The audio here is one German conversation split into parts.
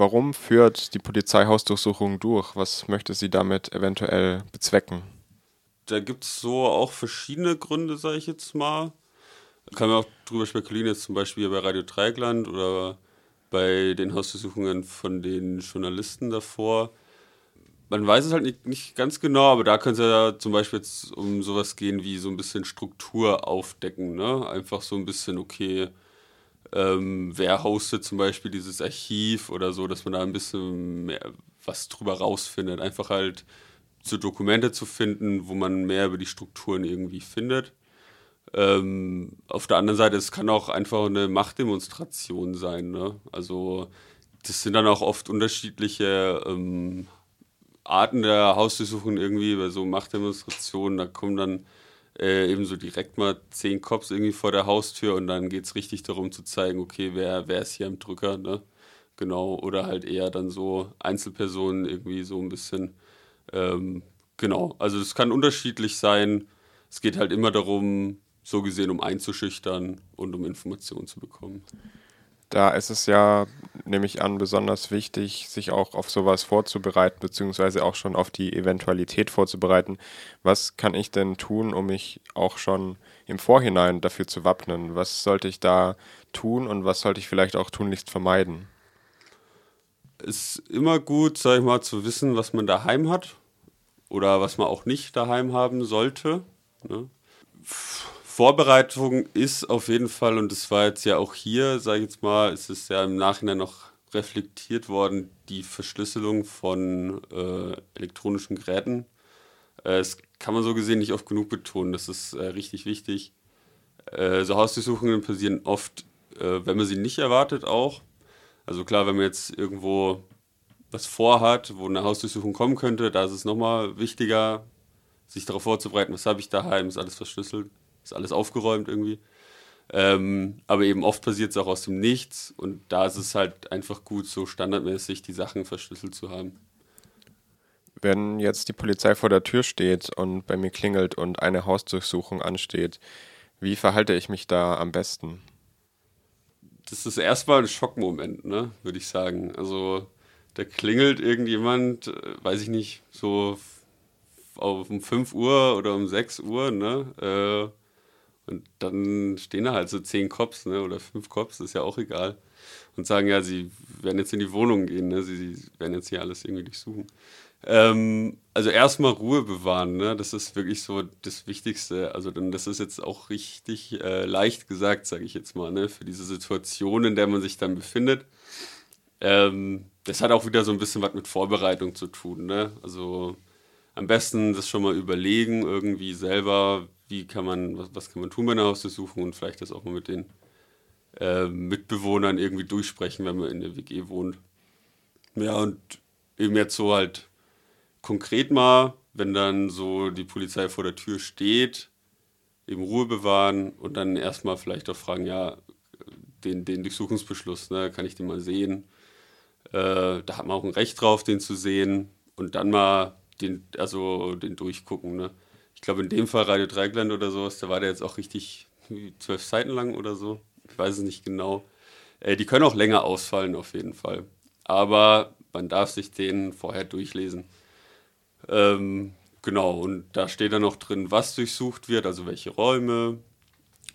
Warum führt die Polizei Hausdurchsuchungen durch? Was möchte sie damit eventuell bezwecken? Da gibt es so auch verschiedene Gründe, sage ich jetzt mal. Kann man auch drüber spekulieren, jetzt zum Beispiel bei Radio Dreigland oder bei den Hausdurchsuchungen von den Journalisten davor. Man weiß es halt nicht, nicht ganz genau, aber da kann es ja zum Beispiel jetzt um sowas gehen wie so ein bisschen Struktur aufdecken. Ne? Einfach so ein bisschen, okay, ähm, wer hostet zum Beispiel dieses Archiv oder so, dass man da ein bisschen mehr was drüber rausfindet. Einfach halt so Dokumente zu finden, wo man mehr über die Strukturen irgendwie findet. Ähm, auf der anderen Seite, es kann auch einfach eine Machtdemonstration sein. Ne? Also das sind dann auch oft unterschiedliche ähm, Arten der Hausdurchsuchung irgendwie, bei so Machtdemonstrationen, da kommen dann äh, eben so direkt mal zehn Cops irgendwie vor der Haustür und dann geht es richtig darum zu zeigen, okay, wer, wer ist hier am Drücker, ne? Genau, oder halt eher dann so Einzelpersonen irgendwie so ein bisschen, ähm, genau, also es kann unterschiedlich sein. Es geht halt immer darum, so gesehen, um einzuschüchtern und um Informationen zu bekommen. Da ist es ja, nehme ich an, besonders wichtig, sich auch auf sowas vorzubereiten, beziehungsweise auch schon auf die Eventualität vorzubereiten. Was kann ich denn tun, um mich auch schon im Vorhinein dafür zu wappnen? Was sollte ich da tun und was sollte ich vielleicht auch tunlichst vermeiden? Es ist immer gut, sag ich mal, zu wissen, was man daheim hat oder was man auch nicht daheim haben sollte. Ne? Vorbereitung ist auf jeden Fall, und das war jetzt ja auch hier, sage ich jetzt mal, ist es ja im Nachhinein noch reflektiert worden, die Verschlüsselung von äh, elektronischen Geräten. Äh, das kann man so gesehen nicht oft genug betonen, das ist äh, richtig wichtig. Äh, so Hausdurchsuchungen passieren oft, äh, wenn man sie nicht erwartet, auch. Also klar, wenn man jetzt irgendwo was vorhat, wo eine Hausdurchsuchung kommen könnte, da ist es nochmal wichtiger, sich darauf vorzubereiten, was habe ich daheim, ist alles verschlüsselt ist alles aufgeräumt irgendwie. Ähm, aber eben oft passiert es auch aus dem Nichts und da ist es halt einfach gut, so standardmäßig die Sachen verschlüsselt zu haben. Wenn jetzt die Polizei vor der Tür steht und bei mir klingelt und eine Hausdurchsuchung ansteht, wie verhalte ich mich da am besten? Das ist erstmal ein Schockmoment, ne, würde ich sagen. Also da klingelt irgendjemand, äh, weiß ich nicht, so um 5 Uhr oder um 6 Uhr, ne? Äh, und dann stehen da halt so zehn Cops ne, oder fünf Cops, ist ja auch egal. Und sagen, ja, sie werden jetzt in die Wohnung gehen, ne, sie, sie werden jetzt hier alles irgendwie durchsuchen. Ähm, also erstmal Ruhe bewahren, ne? das ist wirklich so das Wichtigste. Also dann, das ist jetzt auch richtig äh, leicht gesagt, sage ich jetzt mal, ne? für diese Situation, in der man sich dann befindet. Ähm, das hat auch wieder so ein bisschen was mit Vorbereitung zu tun. Ne? Also am besten das schon mal überlegen, irgendwie selber, wie kann man, was, was kann man tun bei einer Hausdurchsuchung und vielleicht das auch mal mit den äh, Mitbewohnern irgendwie durchsprechen, wenn man in der WG wohnt. Ja, und eben jetzt so halt konkret mal, wenn dann so die Polizei vor der Tür steht, eben Ruhe bewahren und dann erstmal vielleicht auch fragen, ja, den, den Durchsuchungsbeschluss, ne, kann ich den mal sehen? Äh, da hat man auch ein Recht drauf, den zu sehen und dann mal den, also den durchgucken, ne? Ich glaube in dem Fall Radio Dreigland oder sowas, da war der jetzt auch richtig zwölf Seiten lang oder so. Ich weiß es nicht genau. Äh, die können auch länger ausfallen auf jeden Fall. Aber man darf sich den vorher durchlesen. Ähm, genau, und da steht dann noch drin, was durchsucht wird, also welche Räume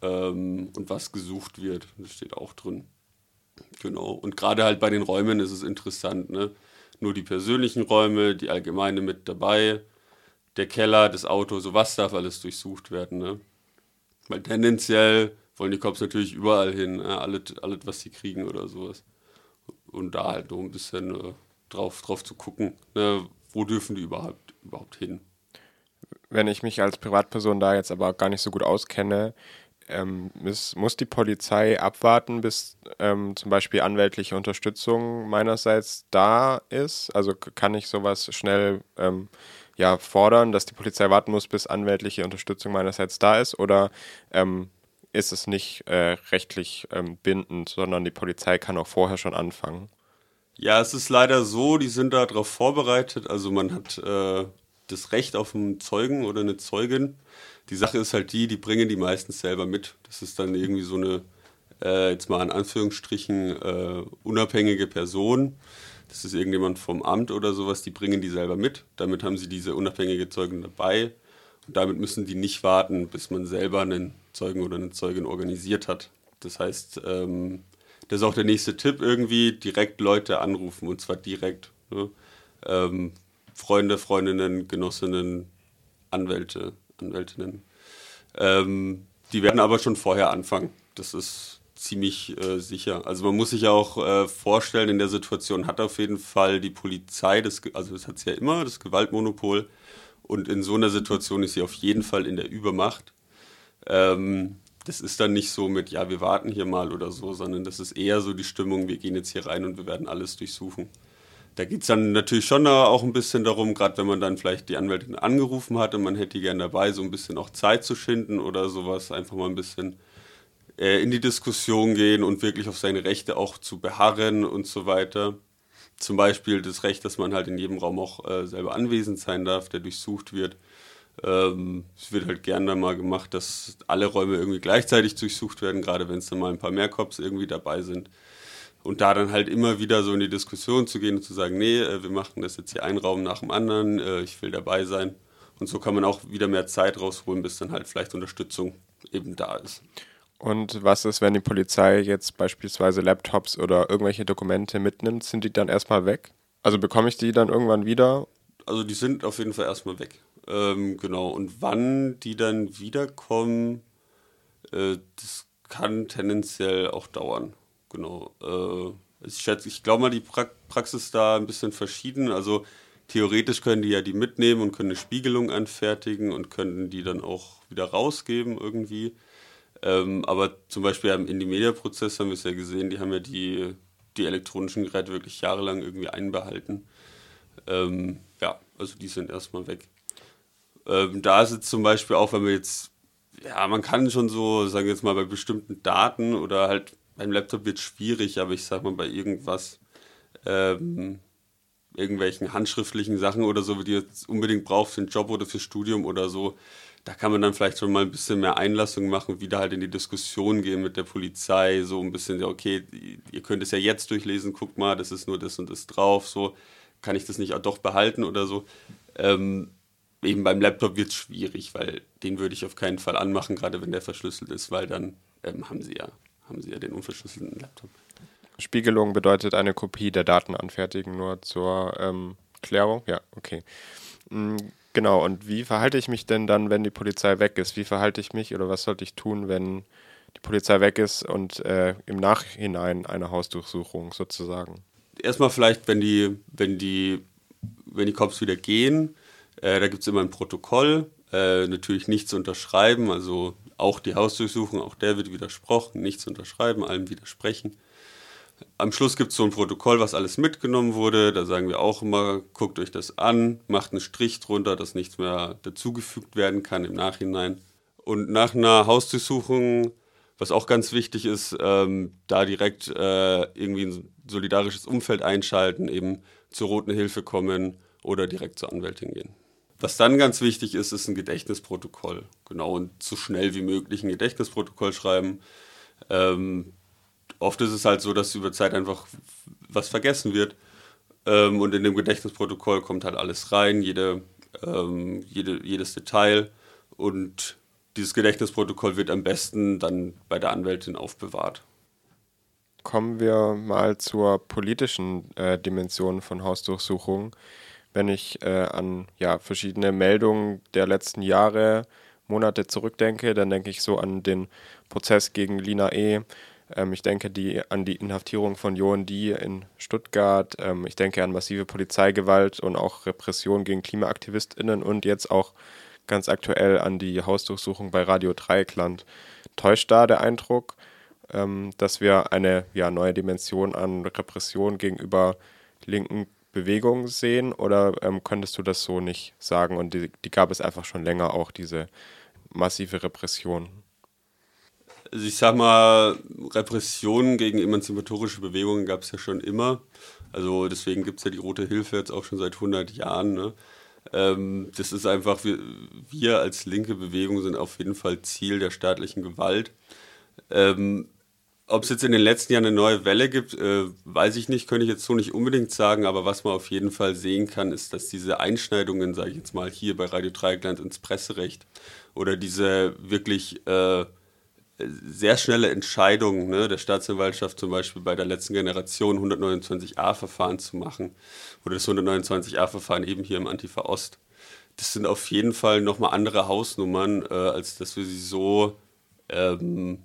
ähm, und was gesucht wird. Das steht auch drin. Genau, und gerade halt bei den Räumen ist es interessant, ne? Nur die persönlichen Räume, die allgemeine mit dabei der Keller, das Auto, sowas darf alles durchsucht werden. Ne? Weil tendenziell wollen die Cops natürlich überall hin, ne? alles, alles, was sie kriegen oder sowas. Und da halt noch ein bisschen äh, drauf, drauf zu gucken, ne? wo dürfen die überhaupt, überhaupt hin. Wenn ich mich als Privatperson da jetzt aber gar nicht so gut auskenne, ähm, muss, muss die Polizei abwarten, bis ähm, zum Beispiel anwältliche Unterstützung meinerseits da ist? Also kann ich sowas schnell ähm, ja, fordern, dass die Polizei warten muss, bis anwältliche Unterstützung meinerseits da ist? Oder ähm, ist es nicht äh, rechtlich ähm, bindend, sondern die Polizei kann auch vorher schon anfangen? Ja, es ist leider so, die sind darauf vorbereitet. Also man hat äh, das Recht auf einen Zeugen oder eine Zeugin. Die Sache ist halt die, die bringen die meistens selber mit. Das ist dann irgendwie so eine äh, jetzt mal in Anführungsstrichen, äh, unabhängige Person. Das ist irgendjemand vom Amt oder sowas, die bringen die selber mit. Damit haben sie diese unabhängige Zeugin dabei. Und damit müssen die nicht warten, bis man selber einen Zeugen oder eine Zeugin organisiert hat. Das heißt, ähm, das ist auch der nächste Tipp irgendwie, direkt Leute anrufen und zwar direkt. Ne? Ähm, Freunde, Freundinnen, Genossinnen, Anwälte, Anwältinnen. Ähm, die werden aber schon vorher anfangen. Das ist ziemlich äh, sicher. Also man muss sich auch äh, vorstellen, in der Situation hat auf jeden Fall die Polizei, das, also das hat sie ja immer, das Gewaltmonopol. Und in so einer Situation ist sie auf jeden Fall in der Übermacht. Ähm, das ist dann nicht so mit, ja, wir warten hier mal oder so, sondern das ist eher so die Stimmung, wir gehen jetzt hier rein und wir werden alles durchsuchen. Da geht es dann natürlich schon auch ein bisschen darum, gerade wenn man dann vielleicht die Anwältin angerufen hat und man hätte die gerne dabei, so ein bisschen auch Zeit zu schinden oder sowas, einfach mal ein bisschen äh, in die Diskussion gehen und wirklich auf seine Rechte auch zu beharren und so weiter. Zum Beispiel das Recht, dass man halt in jedem Raum auch äh, selber anwesend sein darf, der durchsucht wird. Ähm, es wird halt gerne mal gemacht, dass alle Räume irgendwie gleichzeitig durchsucht werden, gerade wenn es dann mal ein paar mehr Cops irgendwie dabei sind. Und da dann halt immer wieder so in die Diskussion zu gehen und zu sagen, nee, äh, wir machen das jetzt hier einen Raum nach dem anderen, äh, ich will dabei sein. Und so kann man auch wieder mehr Zeit rausholen, bis dann halt vielleicht Unterstützung eben da ist. Und was ist, wenn die Polizei jetzt beispielsweise Laptops oder irgendwelche Dokumente mitnimmt? Sind die dann erstmal weg? Also bekomme ich die dann irgendwann wieder? Also die sind auf jeden Fall erstmal weg. Ähm, genau. Und wann die dann wiederkommen, äh, das kann tendenziell auch dauern. Genau. Äh, ich schätze, ich glaube mal, die pra Praxis da ein bisschen verschieden. Also theoretisch können die ja die mitnehmen und können eine Spiegelung anfertigen und können die dann auch wieder rausgeben irgendwie. Ähm, aber zum Beispiel im Indie-Media-Prozess haben wir es ja gesehen, die haben ja die, die elektronischen Geräte wirklich jahrelang irgendwie einbehalten. Ähm, ja, also die sind erstmal weg. Ähm, da ist es zum Beispiel auch, wenn wir jetzt, ja, man kann schon so, sagen wir jetzt mal, bei bestimmten Daten oder halt beim Laptop wird es schwierig, aber ich sag mal, bei irgendwas, ähm, irgendwelchen handschriftlichen Sachen oder so, die jetzt unbedingt braucht für einen Job oder fürs Studium oder so, da kann man dann vielleicht schon mal ein bisschen mehr Einlassung machen, wieder halt in die Diskussion gehen mit der Polizei, so ein bisschen, ja, okay, ihr könnt es ja jetzt durchlesen, guckt mal, das ist nur das und das drauf, so, kann ich das nicht auch doch behalten oder so. Ähm, eben beim Laptop wird es schwierig, weil den würde ich auf keinen Fall anmachen, gerade wenn der verschlüsselt ist, weil dann ähm, haben sie ja, haben sie ja den unverschlüsselten Laptop. Spiegelung bedeutet eine Kopie der Daten anfertigen, nur zur ähm, Klärung. Ja, okay. Mhm, genau, und wie verhalte ich mich denn dann, wenn die Polizei weg ist? Wie verhalte ich mich oder was sollte ich tun, wenn die Polizei weg ist und äh, im Nachhinein eine Hausdurchsuchung sozusagen? Erstmal vielleicht, wenn die, wenn die, wenn die Cops wieder gehen, äh, da gibt es immer ein Protokoll, äh, natürlich nichts unterschreiben, also auch die Hausdurchsuchung, auch der wird widersprochen, nichts unterschreiben, allem widersprechen. Am Schluss gibt es so ein Protokoll, was alles mitgenommen wurde. Da sagen wir auch immer, guckt euch das an, macht einen Strich drunter, dass nichts mehr dazugefügt werden kann im Nachhinein. Und nach einer Hausdurchsuchung, was auch ganz wichtig ist, ähm, da direkt äh, irgendwie ein solidarisches Umfeld einschalten, eben zur Roten Hilfe kommen oder direkt zur Anwältin gehen. Was dann ganz wichtig ist, ist ein Gedächtnisprotokoll. Genau, und so schnell wie möglich ein Gedächtnisprotokoll schreiben. Ähm, oft ist es halt so, dass über Zeit einfach was vergessen wird. Ähm, und in dem Gedächtnisprotokoll kommt halt alles rein, jede, ähm, jede, jedes Detail. Und dieses Gedächtnisprotokoll wird am besten dann bei der Anwältin aufbewahrt. Kommen wir mal zur politischen äh, Dimension von Hausdurchsuchungen wenn ich äh, an ja, verschiedene Meldungen der letzten Jahre, Monate zurückdenke, dann denke ich so an den Prozess gegen Lina E. Ähm, ich denke die, an die Inhaftierung von Johan Die in Stuttgart. Ähm, ich denke an massive Polizeigewalt und auch Repression gegen KlimaaktivistInnen und jetzt auch ganz aktuell an die Hausdurchsuchung bei Radio Dreieckland. Täuscht da der Eindruck, ähm, dass wir eine ja, neue Dimension an Repression gegenüber linken Bewegung sehen oder ähm, könntest du das so nicht sagen? Und die, die gab es einfach schon länger auch, diese massive Repression. Also ich sag mal, Repressionen gegen emanzipatorische Bewegungen gab es ja schon immer. Also deswegen gibt es ja die Rote Hilfe jetzt auch schon seit 100 Jahren. Ne? Ähm, das ist einfach, wir, wir, als linke Bewegung sind auf jeden Fall Ziel der staatlichen Gewalt. Ähm, Ob es jetzt in den letzten Jahren eine neue Welle gibt, äh, weiß ich nicht, könnte ich jetzt so nicht unbedingt sagen, aber was man auf jeden Fall sehen kann, ist, dass diese Einschneidungen, sage ich jetzt mal, hier bei Radio Dreieckland ins Presserecht oder diese wirklich äh, sehr schnelle Entscheidung ne, der Staatsanwaltschaft zum Beispiel bei der letzten Generation 129a-Verfahren zu machen oder das 129a-Verfahren eben hier im Antifa Ost. Das sind auf jeden Fall nochmal andere Hausnummern, äh, als dass wir sie so ähm,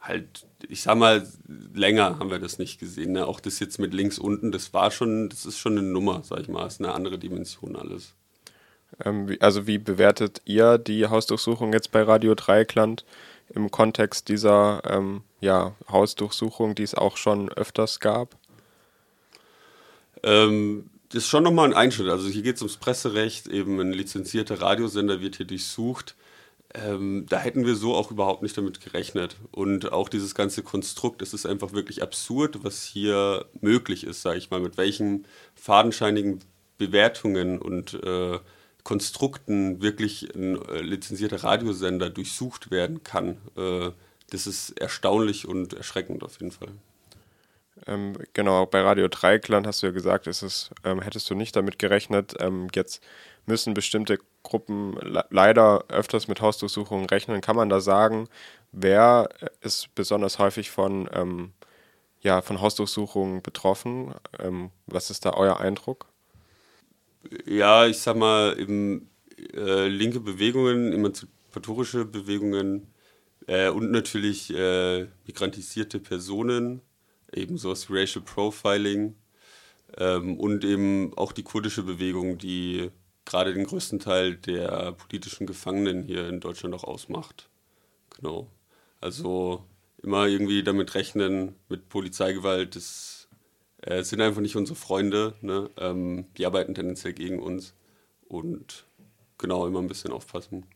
halt, ich sag mal, länger haben wir das nicht gesehen. Ne? Auch das jetzt mit links unten, das war schon, das ist schon eine Nummer, sag ich mal, das ist eine andere Dimension alles. Ähm, also wie bewertet ihr die Hausdurchsuchung jetzt bei Radio Dreieckland im Kontext dieser ähm, ja, Hausdurchsuchung, die es auch schon öfters gab? Ähm, das ist schon nochmal ein Einschnitt. Also hier geht es ums Presserecht, eben ein lizenzierter Radiosender wird hier durchsucht. Ähm, da hätten wir so auch überhaupt nicht damit gerechnet. Und auch dieses ganze Konstrukt, es ist einfach wirklich absurd, was hier möglich ist, sage ich mal, mit welchen fadenscheinigen Bewertungen und äh, Konstrukten wirklich ein äh, lizenzierter Radiosender durchsucht werden kann. Äh, das ist erstaunlich und erschreckend auf jeden Fall. Ähm, genau, bei Radio Dreikland hast du ja gesagt, ist es, ähm, hättest du nicht damit gerechnet. Ähm, jetzt müssen bestimmte Gruppen le leider öfters mit Hausdurchsuchungen rechnen. Kann man da sagen, wer ist besonders häufig von, ähm, ja, von Hausdurchsuchungen betroffen? Ähm, was ist da euer Eindruck? Ja, ich sag mal, eben, äh, linke Bewegungen, emanzipatorische Bewegungen äh, und natürlich äh, migrantisierte Personen, ebenso das Racial Profiling ähm, und eben auch die kurdische Bewegung, die gerade den größten Teil der politischen Gefangenen hier in Deutschland auch ausmacht. Genau. Also immer irgendwie damit rechnen, mit Polizeigewalt, das äh, sind einfach nicht unsere Freunde. Ne? Ähm, die arbeiten tendenziell gegen uns. Und genau, immer ein bisschen aufpassen.